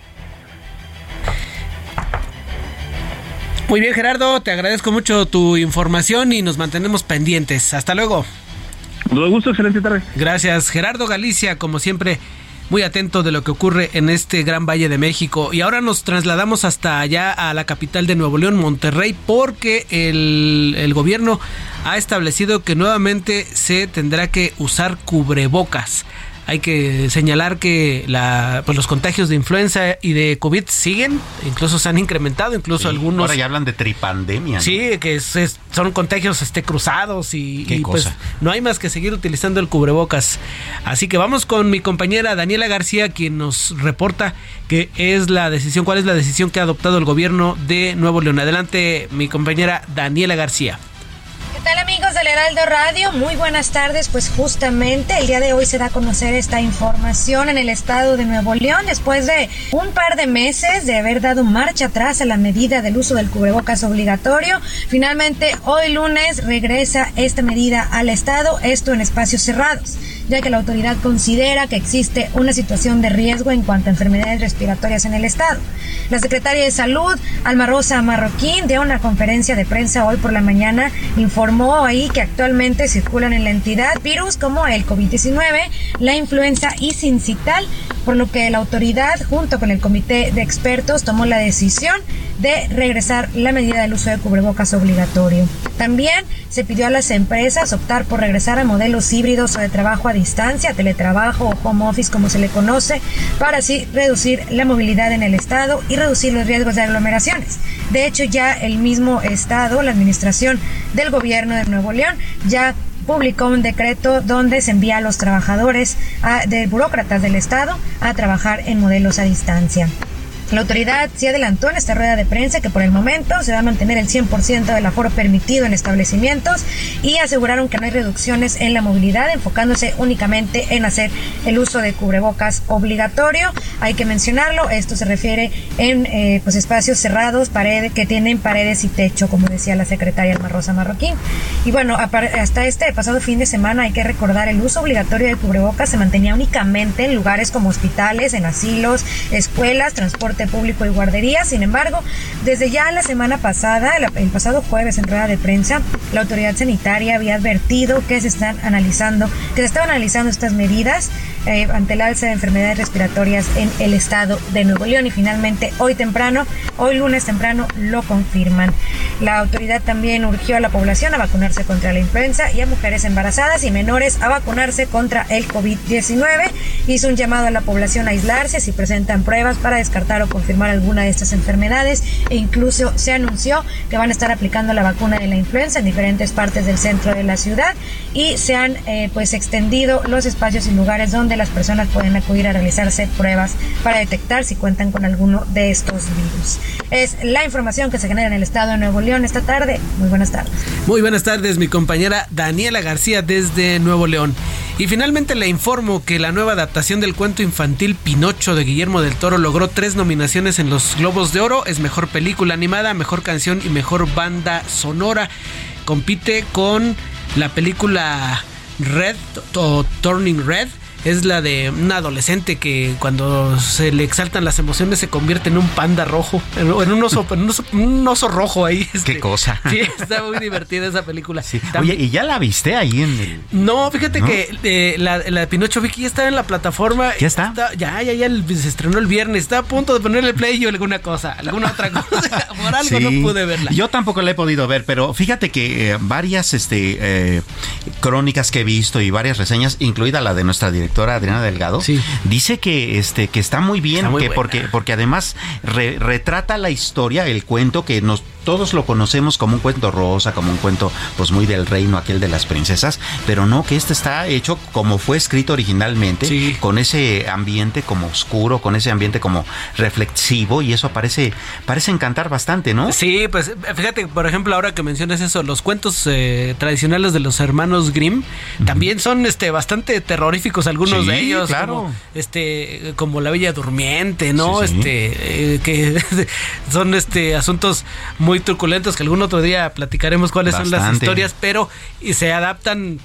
Muy bien, Gerardo, te agradezco mucho tu información y nos mantenemos pendientes. Hasta luego. Todo gusto, excelente tarde. Gracias, Gerardo Galicia, como siempre, muy atento de lo que ocurre en este gran valle de México. Y ahora nos trasladamos hasta allá a la capital de Nuevo León, Monterrey, porque el, el gobierno ha establecido que nuevamente se tendrá que usar cubrebocas. Hay que señalar que la, pues los contagios de influenza y de COVID siguen, incluso se han incrementado, incluso algunos... Ahora ya hablan de tripandemia. Sí, que son contagios este, cruzados y, pues no hay más que seguir utilizando el cubrebocas. Así que vamos con mi compañera Daniela García, quien nos reporta que es la decisión, cuál es la decisión que ha adoptado el gobierno de Nuevo León. Adelante, mi compañera Daniela García. ¿Qué tal amigos del Heraldo Radio? Muy buenas tardes. Pues justamente el día de hoy se da a conocer esta información en el estado de Nuevo León después de un par de meses de haber dado marcha atrás a la medida del uso del cubrebocas obligatorio. Finalmente hoy lunes regresa esta medida al estado, esto en espacios cerrados ya que la autoridad considera que existe una situación de riesgo en cuanto a enfermedades respiratorias en el estado. La secretaria de Salud, Alma Rosa Marroquín, dio una conferencia de prensa hoy por la mañana, informó ahí que actualmente circulan en la entidad virus como el COVID-19, la influenza y sincital, por lo que la autoridad, junto con el comité de expertos, tomó la decisión de regresar la medida del uso de cubrebocas obligatorio. También se pidió a las empresas optar por regresar a modelos híbridos o de trabajo a distancia, teletrabajo o home office como se le conoce, para así reducir la movilidad en el estado y reducir los riesgos de aglomeraciones. De hecho, ya el mismo estado, la administración del gobierno de Nuevo León, ya publicó un decreto donde se envía a los trabajadores de burócratas del Estado a trabajar en modelos a distancia. La autoridad sí adelantó en esta rueda de prensa que por el momento se va a mantener el 100% del aforo permitido en establecimientos y aseguraron que no hay reducciones en la movilidad, enfocándose únicamente en hacer el uso de cubrebocas obligatorio. Hay que mencionarlo, esto se refiere en eh, pues espacios cerrados, paredes que tienen paredes y techo, como decía la secretaria Alma Marroquín. Y bueno, hasta este pasado fin de semana hay que recordar el uso obligatorio de cubrebocas se mantenía únicamente en lugares como hospitales, en asilos, escuelas, transporte público y guarderías. Sin embargo, desde ya la semana pasada, el pasado jueves en rueda de prensa, la autoridad sanitaria había advertido que se están analizando, que se estaban analizando estas medidas eh, ante el alza de enfermedades respiratorias en el estado de Nuevo León y finalmente hoy temprano, hoy lunes temprano, lo confirman. La autoridad también urgió a la población a vacunarse contra la influenza y a mujeres embarazadas y menores a vacunarse contra el COVID-19. Hizo un llamado a la población a aislarse si presentan pruebas para descartar o confirmar alguna de estas enfermedades e incluso se anunció que van a estar aplicando la vacuna de la influenza en diferentes partes del centro de la ciudad y se han eh, pues extendido los espacios y lugares donde las personas pueden acudir a realizarse pruebas para detectar si cuentan con alguno de estos virus. Es la información que se genera en el estado de Nuevo León esta tarde. Muy buenas tardes. Muy buenas tardes, mi compañera Daniela García desde Nuevo León. Y finalmente le informo que la nueva adaptación del cuento infantil Pinocho de Guillermo del Toro logró tres nominaciones en los Globos de Oro. Es mejor película animada, mejor canción y mejor banda sonora. Compite con la película Red o Turning Red es la de un adolescente que cuando se le exaltan las emociones se convierte en un panda rojo, en un oso, un oso, rojo ahí. Qué este. cosa. (laughs) Sí, está muy divertida esa película. Oye, ¿y ya la viste ahí en el...? No, fíjate que eh, la, de Pinocho Vicky ya está en la plataforma. ¿Ya está? ya, ya, ya se estrenó el viernes. Está a punto de ponerle play o alguna cosa, alguna otra cosa. (laughs) Por algo no pude verla. Yo tampoco la he podido ver, pero fíjate que eh, varias este, eh, crónicas que he visto y varias reseñas, incluida la de nuestra directora Adriana Delgado, dice que este que está muy bien, que porque porque además retrata la historia, el cuento que nos todos lo conocemos como un cuento rosa, como un cuento pues muy del reino, aquel de las princesas, pero no, que este está hecho como fue escrito originalmente, con ese ambiente como oscuro, con ese ambiente como reflexivo y eso parece, parece encantar bastante, ¿no? Sí, pues fíjate, por ejemplo, ahora que mencionas eso, los cuentos eh, tradicionales de los hermanos Grimm también son este bastante terroríficos algunos de ellos, claro. como, este como La Bella Durmiente, ¿no? Este eh, que (laughs) son este asuntos muy muy truculentos que algún otro día platicaremos cuáles son las historias, pero y se adaptan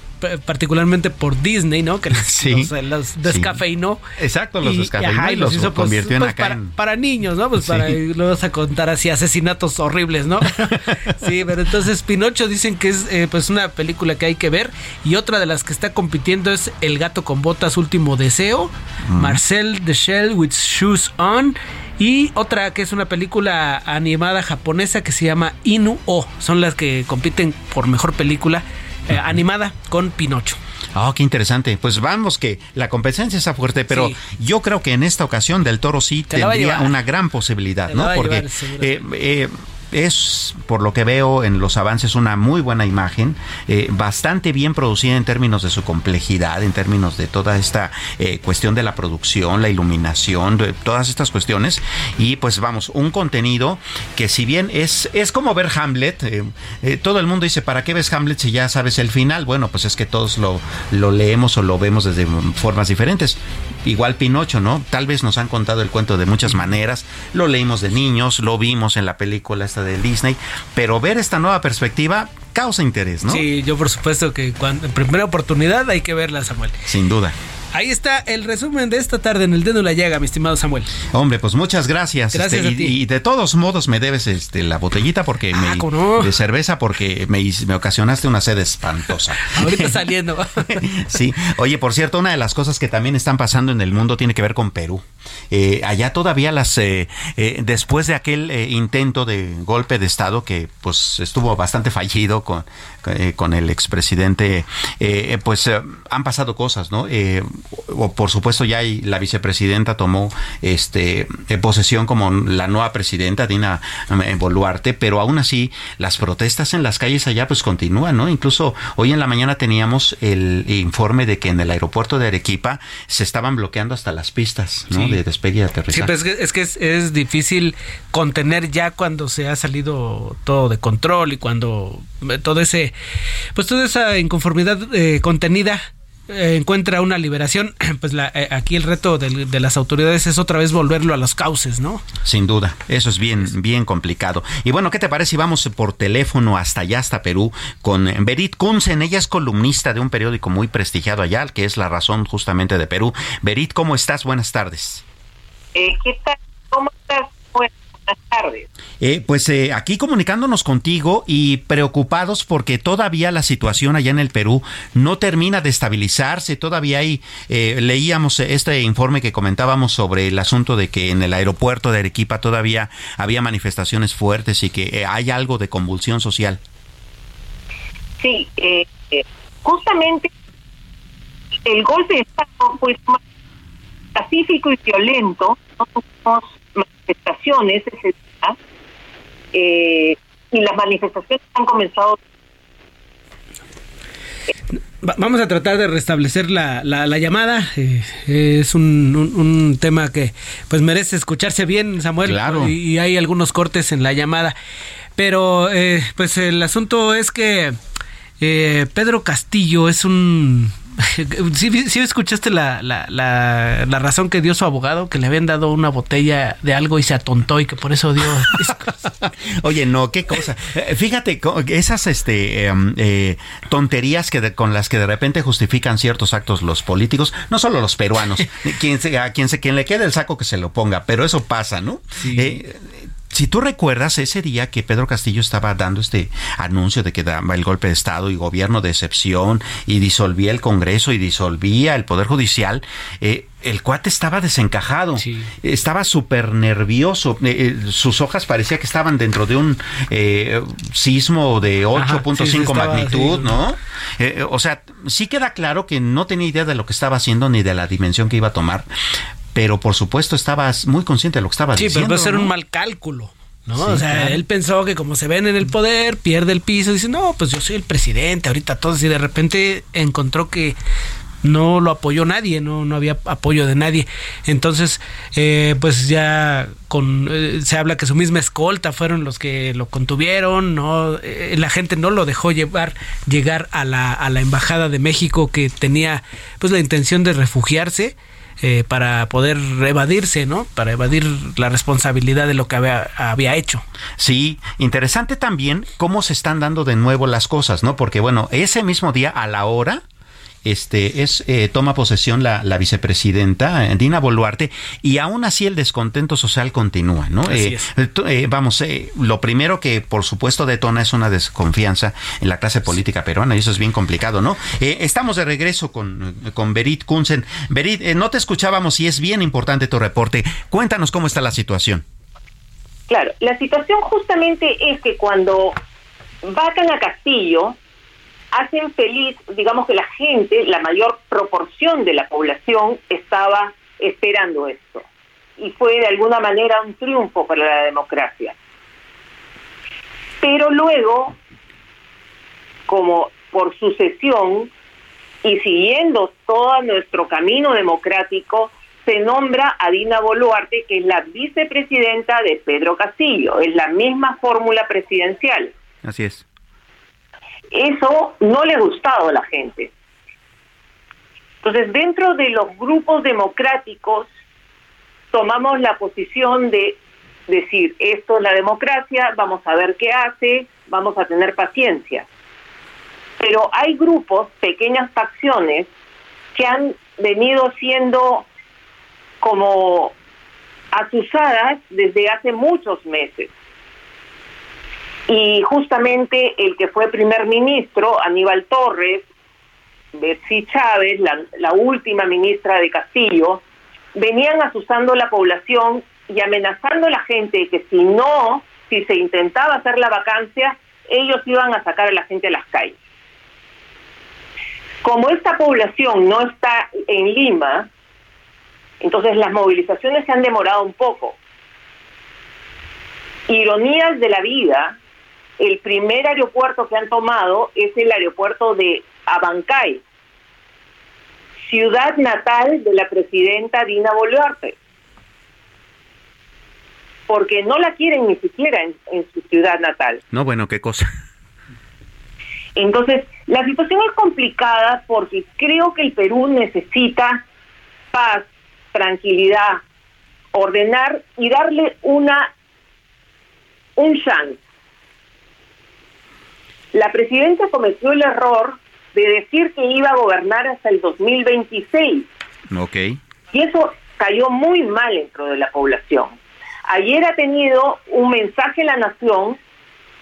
particularmente por Disney, ¿no? Que (laughs) los, descafeinó. Exacto, los descafeinó y, los, hizo, pues, convirtió en pues, acá para, para, niños, ¿no? Pues para lo vas a contar así asesinatos horribles, ¿no? (laughs) sí, pero entonces Pinocho dicen que es eh, pues una película que hay que ver y otra de las que está compitiendo es El gato con botas último deseo, Marcel the Shell with Shoes On y otra que es una película animada japonesa que se llama Inu O. Son las que compiten por mejor película eh, animada con Pinocho. Oh, qué interesante. Pues vamos que la competencia está fuerte, pero yo creo que en esta ocasión Del Toro sí tendría una gran posibilidad, ¿no? Porque es, por lo que veo en los avances, una muy buena imagen, eh, bastante bien producida en términos de su complejidad, en términos de toda esta eh, cuestión de la producción, la iluminación, de todas estas cuestiones. Y pues vamos, un contenido que si bien es, es como ver Hamlet, eh, todo el mundo dice, ¿para qué ves Hamlet si ya sabes el final? Bueno, pues es que todos lo, lo leemos o lo vemos desde formas diferentes. Igual Pinocho, ¿no? Tal vez nos han contado el cuento de muchas maneras, lo leímos de niños, lo vimos en la película esta de Disney, pero ver esta nueva perspectiva causa interés, ¿no? Sí, yo por supuesto que cuando, en primera oportunidad hay que verla, Samuel. Sin duda. Ahí está el resumen de esta tarde en el dedo de la llaga, mi estimado Samuel. Hombre, pues muchas gracias. Gracias este, Y, de todos modos me debes este, la botellita porque ah, me, de cerveza porque me, me, ocasionaste una sed espantosa. (laughs) Ahorita saliendo. (laughs) sí. Oye, por cierto, una de las cosas que también están pasando en el mundo tiene que ver con Perú. Eh, allá todavía las eh, eh, después de aquel intento de golpe de estado que pues estuvo bastante fallido con con el expresidente pues han pasado cosas, ¿no? O por supuesto ya la vicepresidenta tomó este posesión como la nueva presidenta Dina Boluarte, pero aún así las protestas en las calles allá pues continúan, ¿no? Incluso hoy en la mañana teníamos el informe de que en el aeropuerto de Arequipa se estaban bloqueando hasta las pistas, ¿no? de despegue y aterrizaje. Sí, pues es que, es, difícil contener ya cuando se ha salido todo de control y cuando eh, todo ese, pues toda esa inconformidad eh, contenida eh, encuentra una liberación, (clears throat) pues la, eh, aquí el reto de, las autoridades es otra vez volverlo a los cauces, ¿no? Sin duda, eso es bien, bien complicado. Y bueno, ¿qué te parece si vamos por teléfono hasta allá, hasta Perú, con Berit Kunzen? Ella es columnista de un periódico muy prestigiado allá, que es La Razón justamente de Perú. Berit, ¿cómo estás? Buenas tardes. Eh, ¿Qué tal? ¿Cómo estás? buenas tardes. Eh, pues eh, aquí comunicándonos contigo y preocupados porque todavía la situación allá en el Perú no termina de estabilizarse. Todavía hay, eh, leíamos este informe que comentábamos sobre el asunto de que en el aeropuerto de Arequipa todavía había manifestaciones fuertes y que hay algo de convulsión social. Sí, justamente el golpe de Estado fue pacífico y violento. No manifestaciones eh, y las manifestaciones han comenzado Vamos a tratar de restablecer la, la, llamada. Eh, es un, un, tema que pues merece escucharse bien, Samuel. Claro. Y, hay algunos cortes en la llamada. Pero eh, pues el asunto es que Pedro Castillo es un (laughs) ¿Sí, escuchaste la, la, la, razón que dio su abogado? Que le habían dado una botella de algo y se atontó y que por eso dio... (laughs) Oye, no, qué cosa. Eh, fíjate, esas este, em, eh, tonterías que con las que de repente justifican ciertos actos los políticos, no solo los peruanos, (laughs) quien, a quien, se, quien le quede el saco que se lo ponga, pero eso pasa, ¿no? Sí. Eh, si tú recuerdas ese día que Pedro Castillo estaba dando este anuncio de que daba el golpe de Estado y gobierno de excepción y disolvía el Congreso y disolvía el Poder Judicial, eh, el cuate estaba desencajado, estaba súper nervioso, eh, eh, sus hojas parecía que estaban dentro de un sismo de 8.5 magnitud, ¿no? o sea, sí queda claro que no tenía idea de lo que estaba haciendo ni de la dimensión que iba a tomar, pero por supuesto estabas muy consciente de lo que estaba diciendo. Sí, pero puede ser un mal cálculo. ¿no? o sea, él pensó que como se ven en el poder, pierde el piso, dice, no, pues yo soy el presidente, ahorita todos, y de repente encontró que no lo apoyó nadie, no, no había apoyo de nadie. Entonces, eh, pues ya con eh, se habla que su misma escolta fueron los que lo contuvieron, no eh, la gente no lo dejó llevar llegar a la, a la embajada de México que tenía pues la intención de refugiarse eh, para poder evadirse, ¿no? Para evadir la responsabilidad de lo que había, había hecho. Sí, interesante también cómo se están dando de nuevo las cosas, ¿no? Porque bueno, ese mismo día a la hora este es eh, toma posesión la, vicepresidenta eh, Dina Boluarte y aún así el descontento social continúa, ¿no? Eh, vamos, lo primero que por supuesto detona es una desconfianza en la clase política peruana y eso es bien complicado, ¿no? estamos de regreso con, con Berit Kunzen. Berit, no te escuchábamos y es bien importante tu reporte. Cuéntanos cómo está la situación. Claro, la situación justamente es que cuando vacan a Castillo, hacen feliz, digamos que la gente, la mayor proporción de la población estaba esperando esto. Y fue de alguna manera un triunfo para la democracia. Pero luego, como por sucesión y siguiendo todo nuestro camino democrático, se nombra a Dina Boluarte, que es la vicepresidenta de Pedro Castillo. Es la misma fórmula presidencial. Así es. Eso no le ha gustado a la gente. Entonces, dentro de los grupos democráticos, tomamos la posición de decir, esto es la democracia, vamos a ver qué hace, vamos a tener paciencia. Pero hay grupos, pequeñas facciones, que han venido siendo como asusadas desde hace muchos meses. Y justamente el que fue primer ministro, Aníbal Torres, Betsy Chávez, la, última ministra de Castillo, venían asusando a la población y amenazando a la gente que si no, si se intentaba hacer la vacancia, ellos iban a sacar a la gente a las calles. Como esta población no está en Lima, entonces las movilizaciones se han demorado un poco. Ironías de la vida, el primer aeropuerto que han tomado es el aeropuerto de Abancay, ciudad natal de la presidenta Dina Boluarte. porque no la quieren ni siquiera en, en su ciudad natal. No, bueno, qué cosa. Entonces, la situación es complicada porque creo que el Perú necesita paz, tranquilidad, ordenar y darle una un chance. La presidenta cometió el error de decir que iba a gobernar hasta el 2026 Ok. y eso cayó muy mal dentro de la población. Ayer ha tenido un mensaje en la nación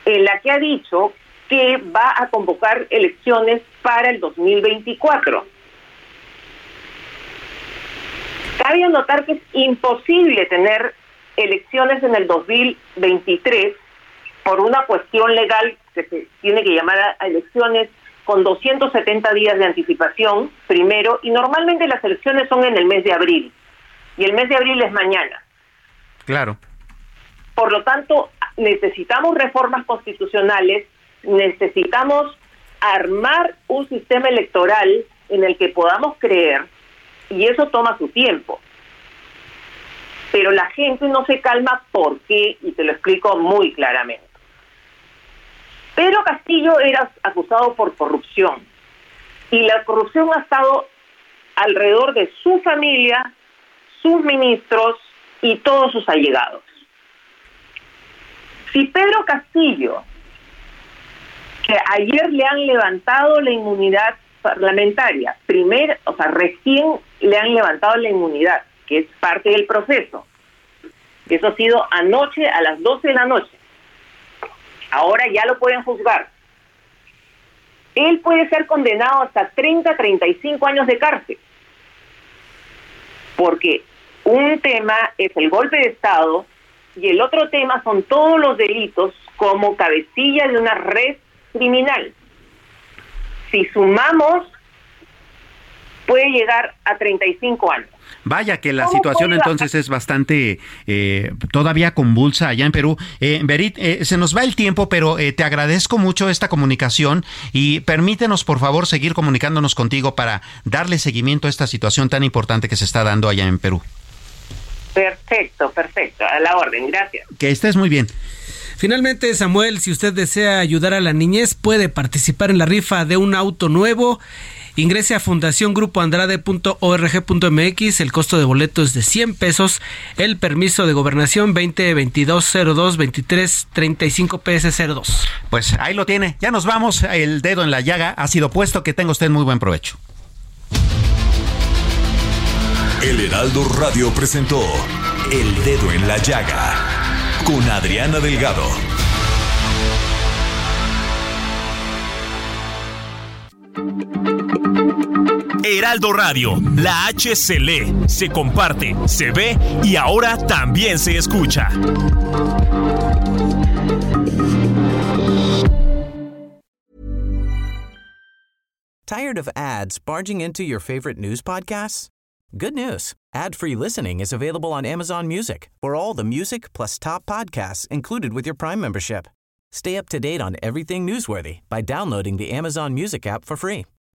en la que ha dicho que va a convocar elecciones para el 2024. Cabe notar que es imposible tener elecciones en el 2023 por una cuestión legal que se tiene que llamar a elecciones con 270 días de anticipación, primero, y normalmente las elecciones son en el mes de abril, y el mes de abril es mañana. Claro. Por lo tanto, necesitamos reformas constitucionales, necesitamos armar un sistema electoral en el que podamos creer, y eso toma su tiempo. Pero la gente no se calma ¿por qué? Y te lo explico muy claramente. Pedro Castillo era acusado por corrupción, y la corrupción ha estado alrededor de su familia, sus ministros y todos sus allegados. Si Pedro Castillo, que ayer le han levantado la inmunidad parlamentaria, primer, o sea, recién le han levantado la inmunidad, que es parte del proceso. Eso ha sido anoche a las 12 de la noche. Ahora ya lo pueden juzgar. Él puede ser condenado hasta 30, 35 años de cárcel. Porque un tema es el golpe de Estado y el otro tema son todos los delitos como cabecilla de una red criminal. Si sumamos, puede llegar a 35 años. Vaya que la ¿Cómo situación entonces es bastante eh, todavía convulsa allá en Perú. Eh, Berit, eh, se nos va el tiempo, pero eh, te agradezco mucho esta comunicación y permítenos por favor seguir comunicándonos contigo para darle seguimiento a esta situación tan importante que se está dando allá en Perú. Perfecto, perfecto. A la orden, gracias. Que estés muy bien. Finalmente, Samuel, si usted desea ayudar a la niñez, puede participar en la rifa de un auto nuevo. Ingrese a fundaciongrupoandrade.org.mx. El costo de boleto es de 100 pesos. El permiso de gobernación 202202 2335 PS02. Pues ahí lo tiene. Ya nos vamos. El dedo en la llaga ha sido puesto. Que tenga usted muy buen provecho. El Heraldo Radio presentó El Dedo en la Llaga con Adriana Delgado. Heraldo Radio, la H se lee, se comparte, se ve y ahora también se escucha. Tired of ads barging into your favorite news podcasts? Good news. Ad-free listening is available on Amazon Music for all the music plus top podcasts included with your Prime membership. Stay up to date on everything newsworthy by downloading the Amazon Music app for free